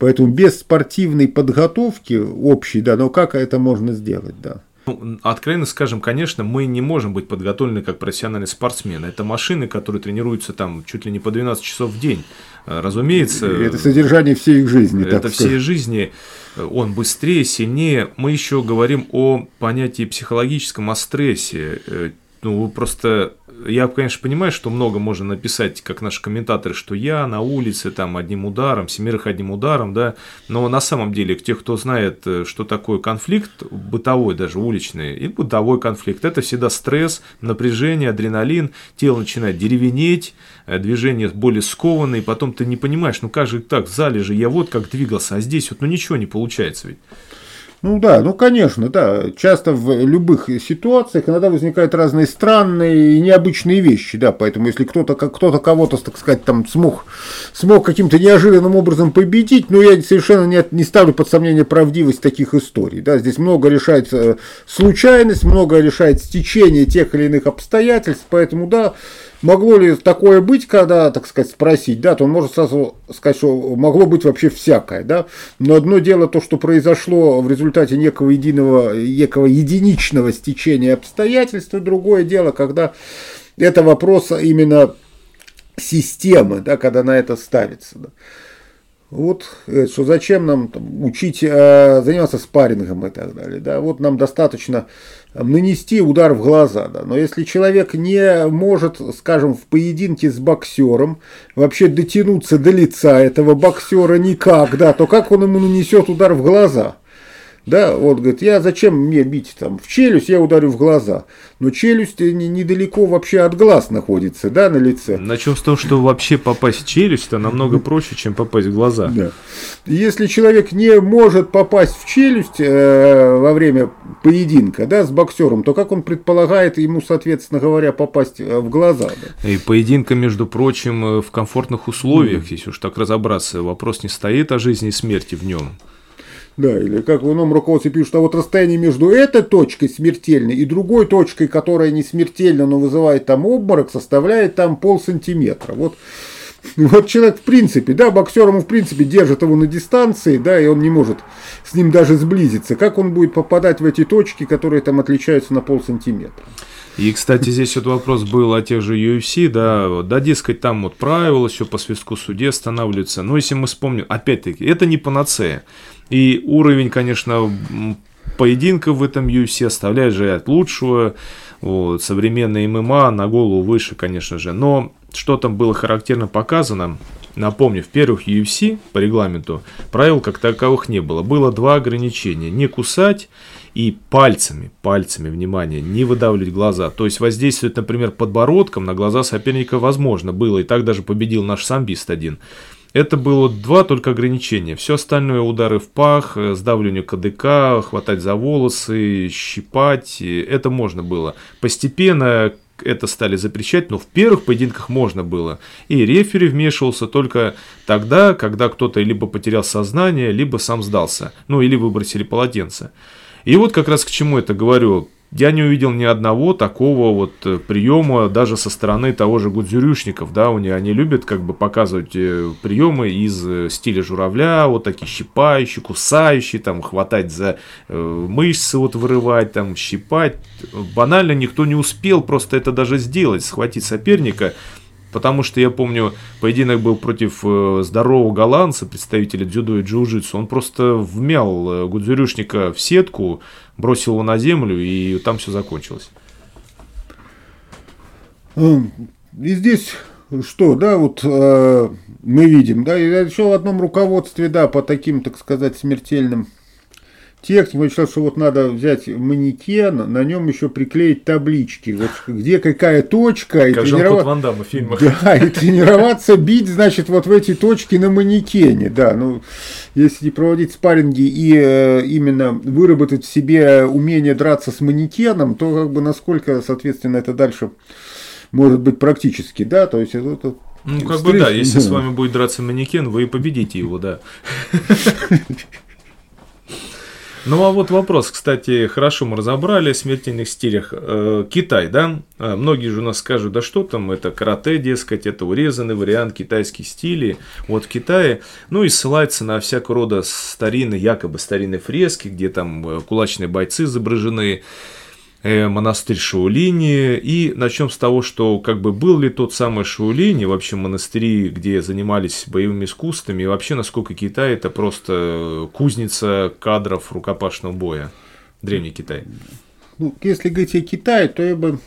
Поэтому без спортивной подготовки общей, да, но как это можно сделать, да. Ну, откровенно скажем, конечно, мы не можем быть подготовлены как профессиональные спортсмены. Это машины, которые тренируются там чуть ли не по 12 часов в день. Э, разумеется. Это содержание всей их жизни. Это всей жизни. Он быстрее, сильнее. Мы еще говорим о понятии психологическом, о стрессе. Э, ну, просто я, конечно, понимаю, что много можно написать, как наши комментаторы, что я на улице там одним ударом, семерых одним ударом, да, но на самом деле, тех, кто знает, э, что такое конфликт, бытовой даже, уличный, и бытовой конфликт, это всегда стресс, напряжение, адреналин, тело начинает деревенеть, э, движение более скованное, и потом ты не понимаешь, ну как же так, в зале же я вот как двигался, а здесь вот ну ничего не получается ведь. Ну да, ну конечно, да. Часто в любых ситуациях иногда возникают разные странные и необычные вещи, да. Поэтому если кто-то кто-то кого-то, так сказать, там смог, смог каким-то неожиданным образом победить, ну я совершенно не, не ставлю под сомнение правдивость таких историй. Да. Здесь много решает э, случайность, много решает стечение тех или иных обстоятельств, поэтому да, могло ли такое быть, когда, так сказать, спросить, да, то он может сразу сказать, что могло быть вообще всякое, да, но одно дело то, что произошло в результате некого единого, некого единичного стечения обстоятельств, и другое дело, когда это вопрос именно системы, да, когда на это ставится, да. Вот, э, что зачем нам там, учить, э, заниматься спаррингом и так далее. Да? Вот нам достаточно нанести удар в глаза. Да. Но если человек не может, скажем, в поединке с боксером вообще дотянуться до лица этого боксера никак, да, то как он ему нанесет удар в глаза? Да, вот говорит, я зачем мне бить там в челюсть, я ударю в глаза. Но челюсть недалеко вообще от глаз находится, да, на лице. Начнем с того, что вообще попасть в челюсть, это намного проще, чем попасть в глаза. Да. Если человек не может попасть в челюсть э, во время поединка, да, с боксером, то как он предполагает ему, соответственно говоря, попасть э, в глаза? Да? И поединка, между прочим, э, в комфортных условиях, mm. если уж так разобраться, вопрос не стоит о жизни и смерти в нем. Да, или как в ином руководстве пишут, а вот расстояние между этой точкой смертельной и другой точкой, которая не смертельна, но вызывает там обморок, составляет там пол сантиметра. Вот, вот человек в принципе, да, боксер ему в принципе держит его на дистанции, да, и он не может с ним даже сблизиться. Как он будет попадать в эти точки, которые там отличаются на пол сантиметра? И, кстати, здесь вот вопрос был о тех же UFC, да, да, дескать, там вот правила, все по свистку суде останавливается. Но если мы вспомним, опять-таки, это не панацея. И уровень, конечно, поединков в этом UFC оставляет желать лучшего. Вот, современный ММА на голову выше, конечно же. Но что там было характерно показано, напомню, в первых UFC по регламенту правил как таковых не было. Было два ограничения. Не кусать и пальцами, пальцами, внимание, не выдавливать глаза. То есть воздействовать, например, подбородком на глаза соперника возможно было. И так даже победил наш самбист один. Это было два только ограничения. Все остальное удары в пах, э, сдавливание КДК, хватать за волосы, щипать, это можно было. Постепенно это стали запрещать, но в первых поединках можно было. И рефери вмешивался только тогда, когда кто-то либо потерял сознание, либо сам сдался. Ну или выбросили полотенце. И вот как раз к чему это говорю. Я не увидел ни одного такого вот э, приема даже со стороны того же Гудзюрюшников, да, они, они любят как бы показывать э, приемы из э, стиля журавля, вот такие щипающие, кусающие, там, хватать за мышцы, вот вырывать, там, щипать. Банально никто не успел просто это даже сделать, схватить соперника, Потому что я помню, поединок был против э, здорового голландца, представителя дзюдо и джиу-джитсу. Он просто вмял э, гудзюрюшника в сетку, бросил его на землю, и там все закончилось. Эм, и здесь что, да, вот э, мы видим, да, еще в одном руководстве, да, по таким, так сказать, смертельным технику, он считал, что вот надо взять манекен, на нем еще приклеить таблички, вот где какая точка. И тренироваться... Да, и тренироваться бить, значит, вот в эти точки на манекене, да. Ну, если проводить спарринги и э, именно выработать в себе умение драться с манекеном, то как бы насколько, соответственно, это дальше может быть практически, да, то есть это, ну, как бы да, если с вами будет драться манекен, вы победите его, да. Ну а вот вопрос, кстати, хорошо мы разобрали в смертельных стилях. Э, Китай, да? Э, многие же у нас скажут, да что там, это карате, дескать, это урезанный вариант китайских стилей. Вот в Китае, ну и ссылается на всякого рода старинные, якобы старинные фрески, где там э, кулачные бойцы изображены. Э, монастырь Шаолини. И начнем с того, что как бы был ли тот самый Шаолини, вообще монастыри, где занимались боевыми искусствами, и вообще насколько Китай это просто кузница кадров рукопашного боя. Древний Китай. ну, если говорить о Китае, то я бы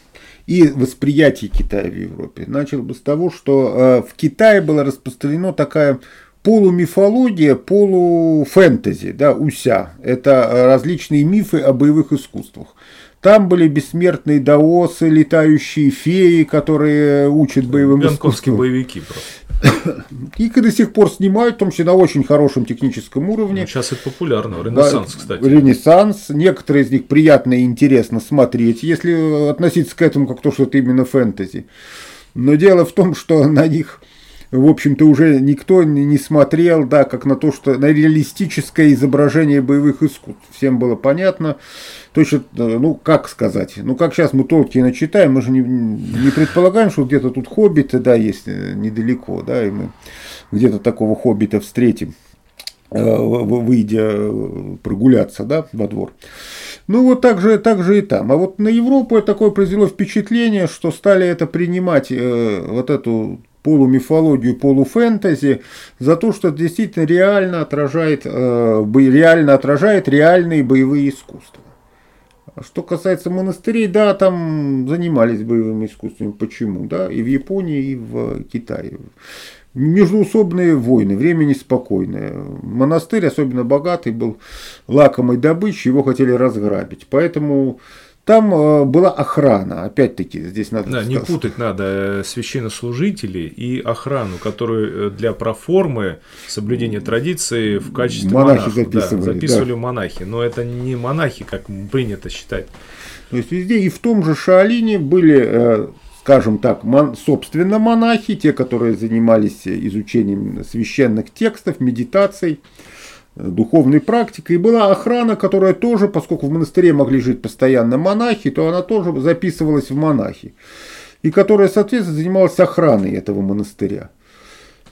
и восприятие Китая в Европе. Начал бы с того, что э, в Китае была распространена такая полумифология, полуфэнтези, да, уся. Это различные мифы о боевых искусствах. Там были бессмертные даосы, летающие феи, которые учат боевым искусствам. боевики просто. И до сих пор снимают, в том числе на очень хорошем техническом уровне. Ну, сейчас это популярно. Ренессанс, да, кстати. Ренессанс. Некоторые из них приятно и интересно смотреть, если относиться к этому как то, что это именно фэнтези. Но дело в том, что на них в общем-то, уже никто не смотрел, да, как на то, что на реалистическое изображение боевых искусств. Всем было понятно. Точно, ну, как сказать, ну, как сейчас мы Толкина читаем, мы же не, не предполагаем, что где-то тут хоббиты, да, есть э, недалеко, да, и мы где-то такого хоббита встретим э, выйдя э, прогуляться да, во двор. Ну вот так же, так же и там. А вот на Европу такое произвело впечатление, что стали это принимать, э, вот эту полумифологию, полуфэнтези, за то, что действительно реально отражает, э, реально отражает реальные боевые искусства. А что касается монастырей, да, там занимались боевыми искусствами. Почему? Да, и в Японии, и в Китае. Междуусобные войны, время неспокойное. Монастырь, особенно богатый, был лакомой добычей, его хотели разграбить. Поэтому там э, была охрана, опять-таки, здесь надо... Да, не путать надо э, священнослужителей и охрану, которую э, для проформы соблюдения традиции в качестве монахи монахов, записывали. Да, записывали да. монахи, но это не монахи, как принято считать. То есть везде и в том же Шаолине были, скажем так, мон, собственно монахи, те, которые занимались изучением священных текстов, медитацией духовной практикой. И была охрана, которая тоже, поскольку в монастыре могли жить постоянно монахи, то она тоже записывалась в монахи. И которая, соответственно, занималась охраной этого монастыря.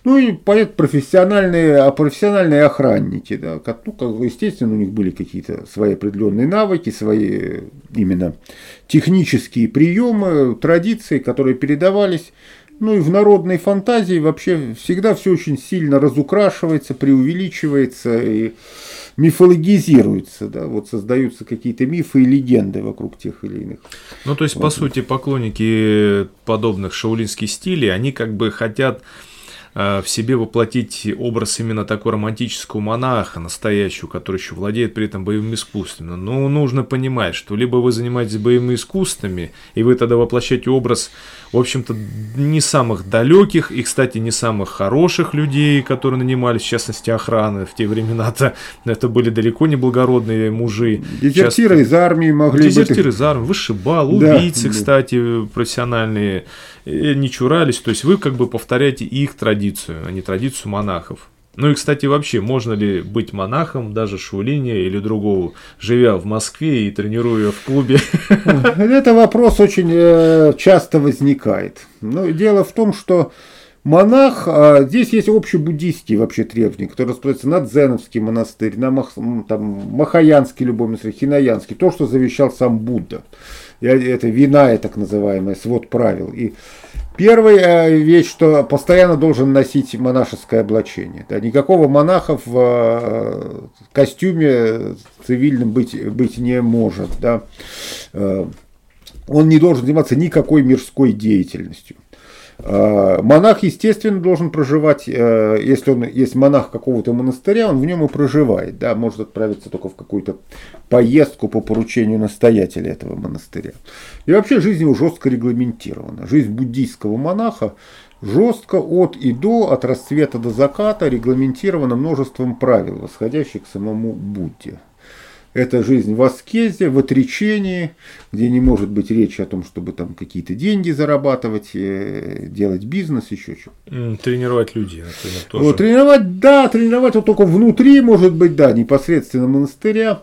Ну и понятно, профессиональные, а профессиональные охранники, да, ну, как, естественно, у них были какие-то свои определенные навыки, свои именно технические приемы, традиции, которые передавались ну и в народной фантазии вообще всегда все очень сильно разукрашивается, преувеличивается и мифологизируется, да, вот создаются какие-то мифы и легенды вокруг тех или иных. Ну, то есть, вот. по сути, поклонники подобных шаулинских стилей, они как бы хотят в себе воплотить образ именно такого романтического монаха, настоящего, который еще владеет при этом боевыми искусствами. Но ну, нужно понимать, что либо вы занимаетесь боевыми искусствами, и вы тогда воплощаете образ, в общем-то, не самых далеких и, кстати, не самых хороших людей, которые нанимались, в частности, охраны. В те времена-то это были далеко не благородные мужи. Дезертиры из армии могли Дезертиры быть. Дезертиры из армии, вышибал, убийцы, да, кстати, профессиональные не чурались, то есть вы как бы повторяете их традицию, а не традицию монахов. Ну и, кстати, вообще, можно ли быть монахом, даже Шулине или другого, живя в Москве и тренируя в клубе? Это вопрос очень э, часто возникает. Но дело в том, что монах, а, здесь есть общебуддийский вообще требования, который распространяется на Дзеновский монастырь, на Мах, там, Махаянский любой монастырь, Хинаянский, то, что завещал сам Будда это вина, так называемая, свод правил. И первая э, вещь, что постоянно должен носить монашеское облачение. Да, никакого монаха в э, костюме цивильном быть, быть не может. Да. Э, он не должен заниматься никакой мирской деятельностью. А, монах, естественно, должен проживать, э, если он есть монах какого-то монастыря, он в нем и проживает, да, может отправиться только в какую-то поездку по поручению настоятеля этого монастыря. И вообще жизнь его жестко регламентирована. Жизнь буддийского монаха жестко от и до, от расцвета до заката регламентирована множеством правил, восходящих к самому Будде. Это жизнь в аскезе, в отречении, где не может быть речи о том, чтобы там какие-то деньги зарабатывать, э, делать бизнес, еще что-то. Тренировать людей, например, тоже. Вот, тренировать, да, тренировать вот только внутри, может быть, да, непосредственно монастыря,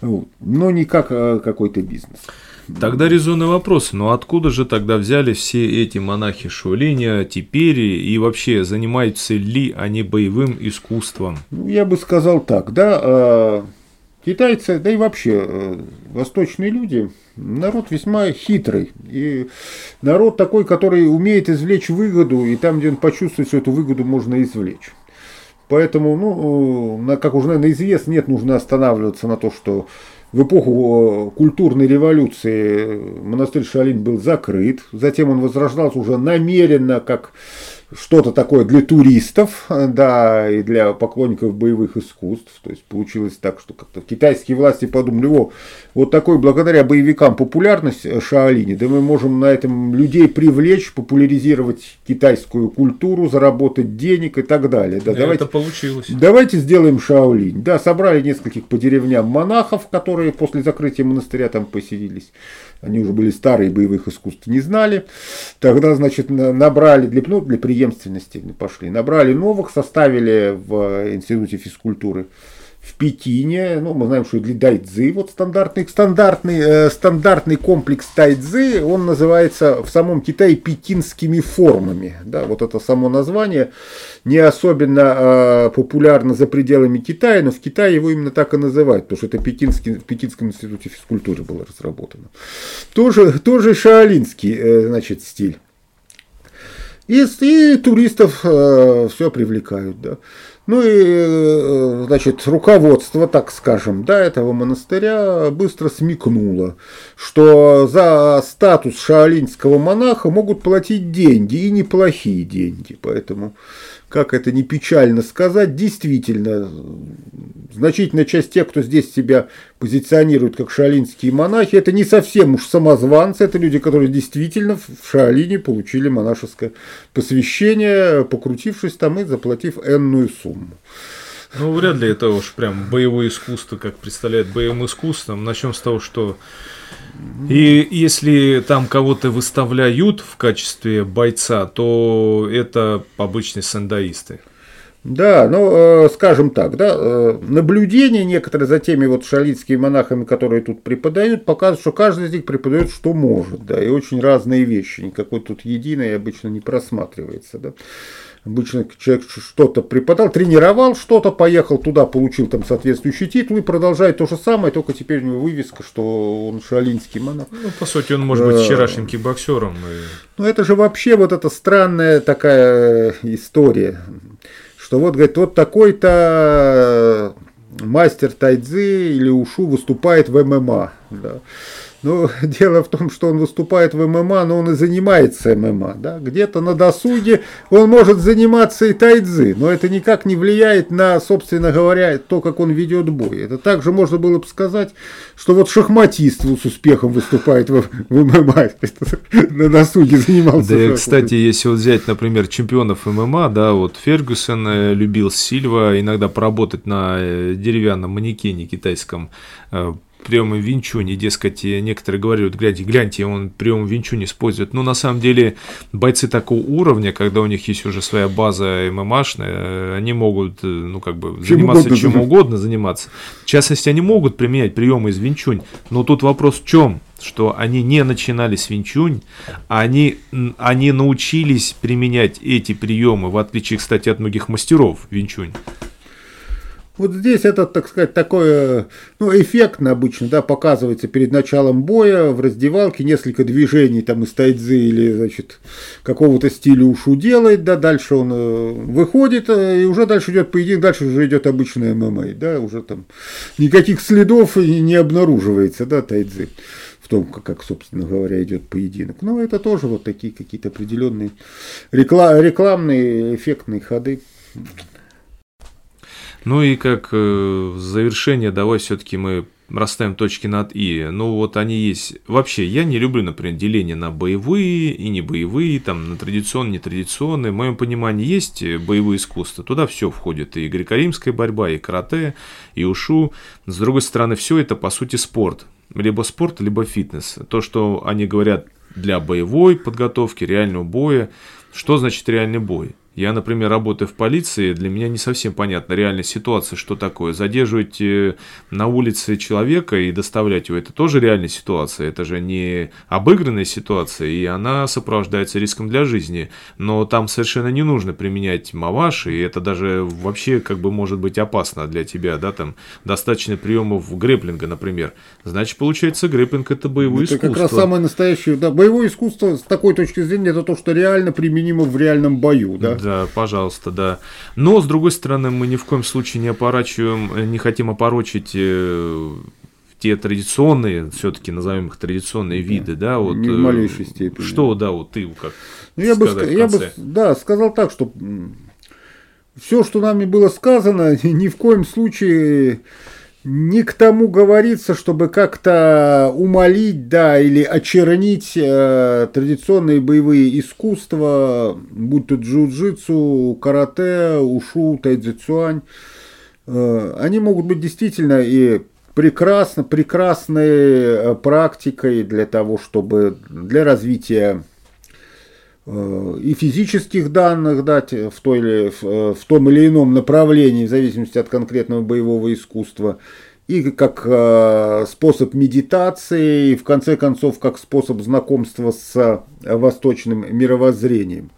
вот, но не как а, какой-то бизнес. Тогда резонный вопрос, но откуда же тогда взяли все эти монахи Шуолиня, теперь и вообще занимаются ли они боевым искусством? Ну, я бы сказал так, да, а, Китайцы, да и вообще э, восточные люди, народ весьма хитрый. И народ такой, который умеет извлечь выгоду, и там, где он почувствует, что эту выгоду можно извлечь. Поэтому, ну, э, как уже, наверное, известно, нет, нужно останавливаться на то, что в эпоху культурной революции монастырь Шалин был закрыт. Затем он возрождался уже намеренно как что-то такое для туристов, да, и для поклонников боевых искусств. То есть получилось так, что как-то китайские власти подумали, о, вот такой благодаря боевикам популярность Шаолини, да мы можем на этом людей привлечь, популяризировать китайскую культуру, заработать денег и так далее. Да, давайте, Это получилось. Давайте сделаем Шаолинь. Да, собрали нескольких по деревням монахов, которые после закрытия монастыря там поселились они уже были старые, боевых искусств не знали. Тогда, значит, набрали для, ну, для преемственности пошли, набрали новых, составили в Институте физкультуры в Пекине, ну, мы знаем, что для дайцзы, вот стандартный, стандартный, э, стандартный комплекс тайцзы, он называется в самом Китае пекинскими формами, да, вот это само название не особенно э, популярно за пределами Китая, но в Китае его именно так и называют, потому что это Пекинский, в Пекинском институте физкультуры было разработано. Тоже, тоже шаолинский, э, значит, стиль. И, и туристов э, все привлекают, да. Ну и, э, значит, руководство, так скажем, да, этого монастыря быстро смекнуло, что за статус шаолинского монаха могут платить деньги, и неплохие деньги. Поэтому, как это не печально сказать, действительно, значительная часть тех, кто здесь себя позиционирует как шаолинские монахи, это не совсем уж самозванцы, это люди, которые действительно в Шаолине получили монашеское посвящение, покрутившись там и заплатив энную сумму. Ну, вряд ли это уж прям боевое искусство, как представляет боевым искусством. Начнем с того, что и если там кого-то выставляют в качестве бойца, то это обычные сандаисты. Да, ну, э, скажем так, да, э, наблюдения некоторые за теми вот шалитскими монахами, которые тут преподают, показывают, что каждый из них преподает, что может, да, и очень разные вещи, никакой тут единой обычно не просматривается, да. Обычно человек что-то преподал, тренировал что-то, поехал туда, получил там соответствующий титул и продолжает то же самое, только теперь у него вывеска, что он шалинский монах. Ну, по сути, он может быть э, вчерашним кикбоксером. И... Ну, это же вообще вот эта странная такая история что вот, говорит, вот такой-то мастер тайцзы или ушу выступает в ММА. Да. Ну, дело в том, что он выступает в ММА, но он и занимается ММА. Да? Где-то на досуге он может заниматься и тайцзы, но это никак не влияет на, собственно говоря, то, как он ведет бой. Это также можно было бы сказать, что вот шахматист с успехом выступает в, в ММА, на досуге занимался. Да, и, кстати, если вот взять, например, чемпионов ММА, да, вот Фергюсон э, любил Сильва иногда поработать на э, деревянном манекене китайском э, приемы винчуни, дескать, некоторые говорят, гляньте, гляньте, он прием винчуни использует. Но на самом деле бойцы такого уровня, когда у них есть уже своя база ММАшная, они могут, э, ну, как бы, чем заниматься угодно, чем угодно заниматься. В частности, они могут применять приемы из винчунь, но тут вопрос в чем? что они не начинали с винчунь, а они, они научились применять эти приемы, в отличие, кстати, от многих мастеров винчунь. Вот здесь это, так сказать, такое, ну, эффектно обычно, да, показывается перед началом боя в раздевалке, несколько движений там из тайцзы или, значит, какого-то стиля ушу делает, да, дальше он э, выходит, э, и уже дальше идет поединок, дальше уже идет обычная ММА, да, уже там никаких следов не обнаруживается, да, тайцзы в том, как, собственно говоря, идет поединок. Но это тоже вот такие какие-то определенные рекламные эффектные ходы. Ну и как э, завершение, давай все-таки мы расставим точки над «и». Ну вот они есть. Вообще, я не люблю, например, деление на боевые и не боевые, там, на традиционные, нетрадиционные. В моем понимании есть боевые искусства. Туда все входит. И греко-римская борьба, и карате, и ушу. С другой стороны, все это, по сути, спорт. Либо спорт, либо фитнес. То, что они говорят для боевой подготовки, реального боя. Что значит реальный бой? Я, например, работаю в полиции, для меня не совсем понятна реальная ситуация, что такое. Задерживать э, на улице человека и доставлять его, это тоже реальная ситуация, это же не обыгранная ситуация, и она сопровождается риском для жизни. Но там совершенно не нужно применять маваш, и это даже вообще как бы может быть опасно для тебя, да, там достаточно приемов грэплинга, например. Значит, получается, грэплинг это боевое это искусство. Это как раз самое настоящее, да, боевое искусство с такой точки зрения, это то, что реально применимо в реальном бою, да. Да, пожалуйста, да. Но, с другой стороны, мы ни в коем случае не опорачиваем, не хотим опорочить э, те традиционные, все-таки назовем их традиционные виды, да, вот. Не в малейшей степени. Что, да, вот ты как ну, я бы, я бы, да, сказал так, что все, что нами было сказано, ни в коем случае не к тому говорится, чтобы как-то умолить, да, или очернить э, традиционные боевые искусства, будь то джиу-джитсу, карате, ушу, тайцзицуань. Э, они могут быть действительно и прекрасно, прекрасной э, практикой для того, чтобы для развития и физических данных дать в, той или, э, в том или ином направлении, в зависимости от конкретного боевого искусства, и как э, способ медитации, и в конце концов как способ знакомства с восточным мировоззрением.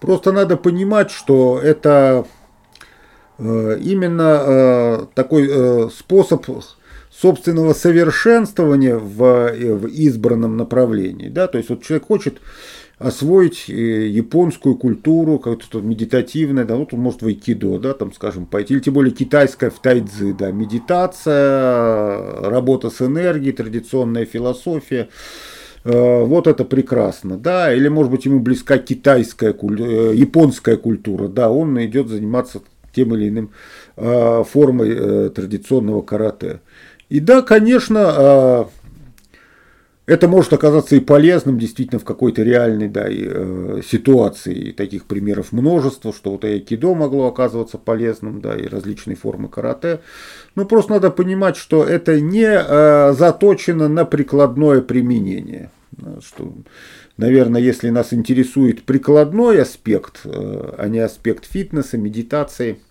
Просто надо понимать, что это именно такой способ собственного совершенствования в, в избранном направлении. Да? То есть вот человек хочет освоить э, японскую культуру, как-то медитативное, да, вот он может в айкидо, да, там, скажем, пойти, или тем более китайская в тайцзи, да, медитация, работа с энергией, традиционная философия, э, вот это прекрасно, да, или, может быть, ему близка китайская, э, японская культура, да, он идет заниматься тем или иным формой традиционного карате. И да, конечно, это может оказаться и полезным действительно в какой-то реальной да, э, ситуации. И таких примеров множество, что вот айкидо могло оказываться полезным, да, и различные формы карате. Но просто надо понимать, что это не э, заточено на прикладное применение. Что, наверное, если нас интересует прикладной аспект, э, а не аспект фитнеса, медитации, э,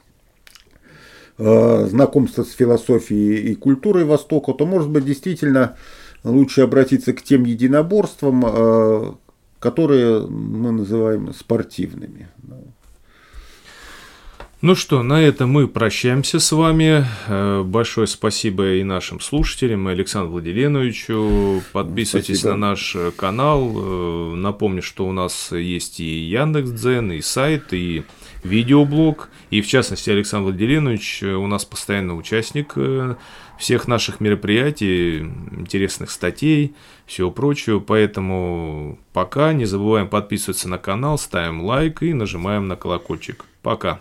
знакомства с философией и культурой Востока, то, может быть, действительно лучше обратиться к тем единоборствам, э, которые мы называем спортивными. Ну что, на этом мы прощаемся с вами. Э, большое спасибо и нашим слушателям, и Александру Владиленовичу. Подписывайтесь спасибо. на наш канал. Э, напомню, что у нас есть и Яндекс.Дзен, и сайт, и видеоблог. И в частности, Александр Владиленович у нас постоянный участник всех наших мероприятий, интересных статей, всего прочего. Поэтому пока не забываем подписываться на канал, ставим лайк и нажимаем на колокольчик. Пока.